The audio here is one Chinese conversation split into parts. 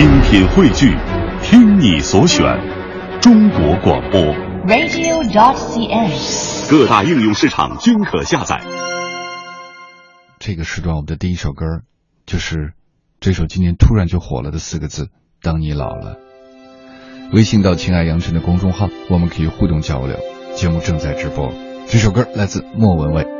精品汇聚，听你所选，中国广播。radio.dot.cn，。各大应用市场均可下载。这个时段我们的第一首歌，就是这首今年突然就火了的四个字：“当你老了。”微信到“亲爱杨晨”的公众号，我们可以互动交流。节目正在直播。这首歌来自莫文蔚。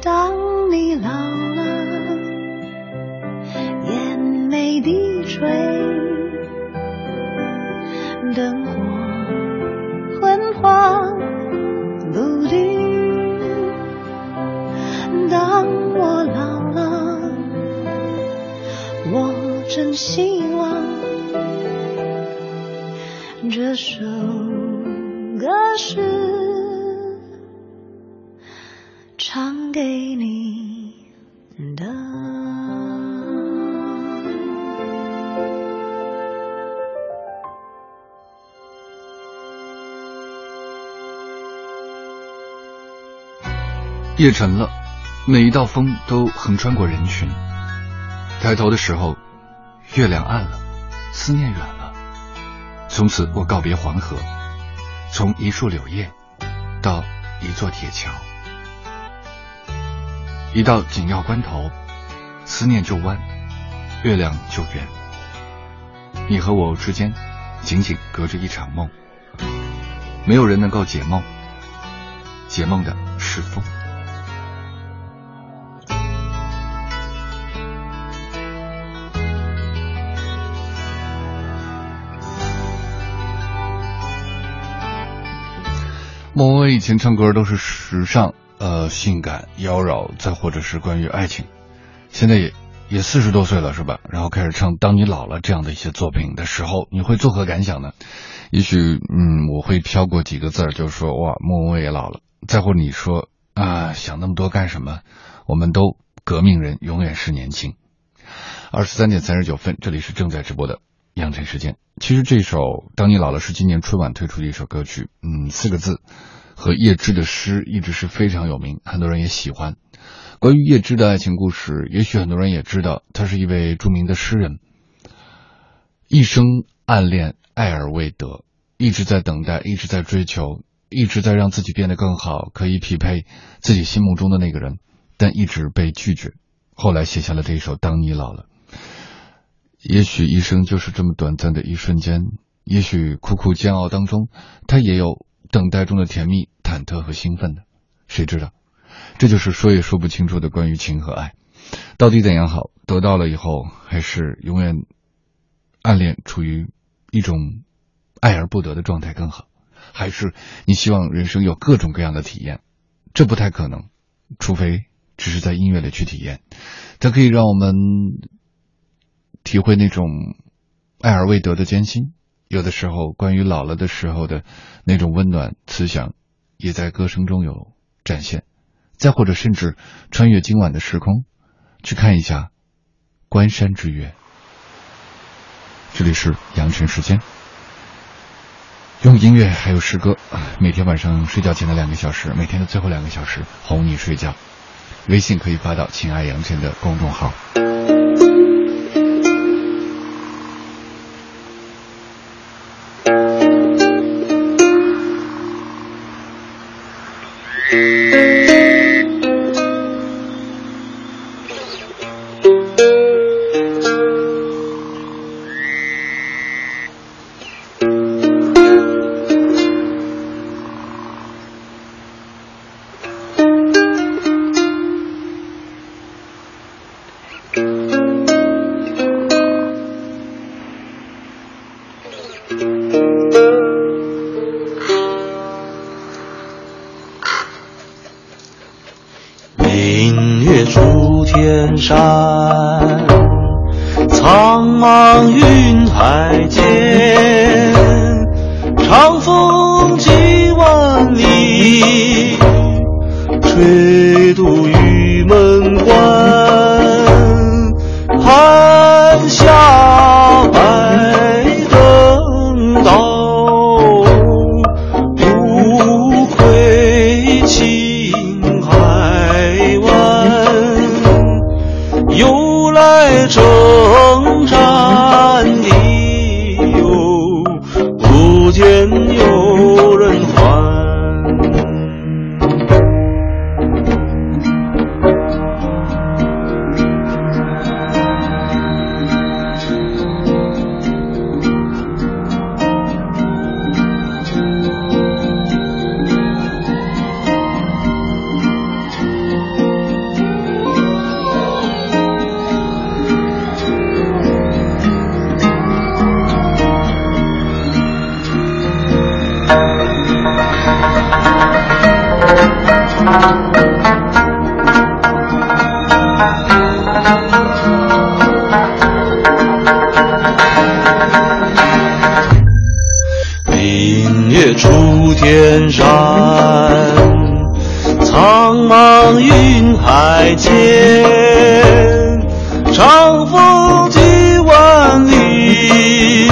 当你老了，眼眉低垂，灯火昏黄不定。当我老了，我真希望这首歌是。给你的。夜沉了，每一道风都横穿过人群。抬头的时候，月亮暗了，思念远了。从此我告别黄河，从一树柳叶到一座铁桥。一到紧要关头，思念就弯，月亮就圆。你和我之间，仅仅隔着一场梦，没有人能够解梦，解梦的是风。莫文蔚以前唱歌都是时尚、呃性感、妖娆，再或者是关于爱情。现在也也四十多岁了，是吧？然后开始唱《当你老了》这样的一些作品的时候，你会作何感想呢？也许，嗯，我会飘过几个字儿，就是说，哇，莫文蔚也老了。再或你说啊，想那么多干什么？我们都革命人，永远是年轻。二十三点三十九分，这里是正在直播的养成时间。其实这首《当你老了》是今年春晚推出的一首歌曲，嗯，四个字，和叶芝的诗一直是非常有名，很多人也喜欢。关于叶芝的爱情故事，也许很多人也知道，他是一位著名的诗人，一生暗恋，爱而未得，一直在等待，一直在追求，一直在让自己变得更好，可以匹配自己心目中的那个人，但一直被拒绝。后来写下了这一首《当你老了》。也许一生就是这么短暂的一瞬间，也许苦苦煎熬当中，他也有等待中的甜蜜、忐忑和兴奋的，谁知道？这就是说也说不清楚的关于情和爱，到底怎样好？得到了以后，还是永远暗恋，处于一种爱而不得的状态更好？还是你希望人生有各种各样的体验？这不太可能，除非只是在音乐里去体验，它可以让我们体会那种爱而未得的艰辛。有的时候，关于老了的时候的那种温暖慈祥，也在歌声中有展现。再或者，甚至穿越今晚的时空，去看一下关山之月。这里是阳晨时间。用音乐还有诗歌，每天晚上睡觉前的两个小时，每天的最后两个小时哄你睡觉。微信可以发到“亲爱阳晨”的公众号。is 山苍茫云海间夜出天山，苍茫云海间，长风几万里。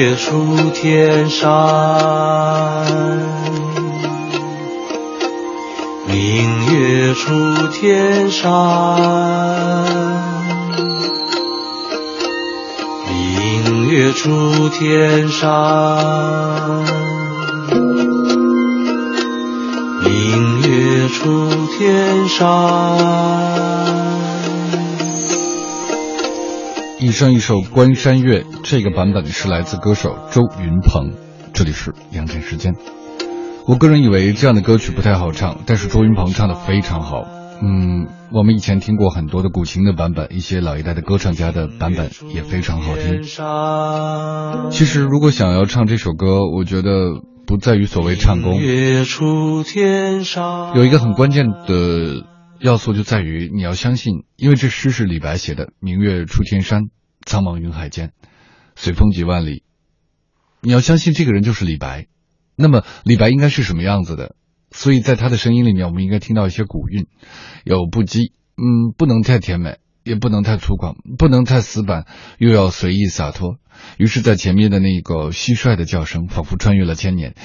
月出天山明月出天山明月出天山明月出天山以上一首《关山月》，这个版本是来自歌手周云鹏。这里是杨晨时间。我个人以为这样的歌曲不太好唱，但是周云鹏唱的非常好。嗯，我们以前听过很多的古琴的版本，一些老一代的歌唱家的版本也非常好听。其实，如果想要唱这首歌，我觉得不在于所谓唱功，有一个很关键的要素就在于你要相信，因为这诗是李白写的，“明月出天山，苍茫云海间，随风几万里”。你要相信这个人就是李白。那么李白应该是什么样子的？所以在他的声音里面，我们应该听到一些古韵，有不羁，嗯，不能太甜美，也不能太粗犷，不能太死板，又要随意洒脱。于是，在前面的那个蟋蟀的叫声，仿佛穿越了千年，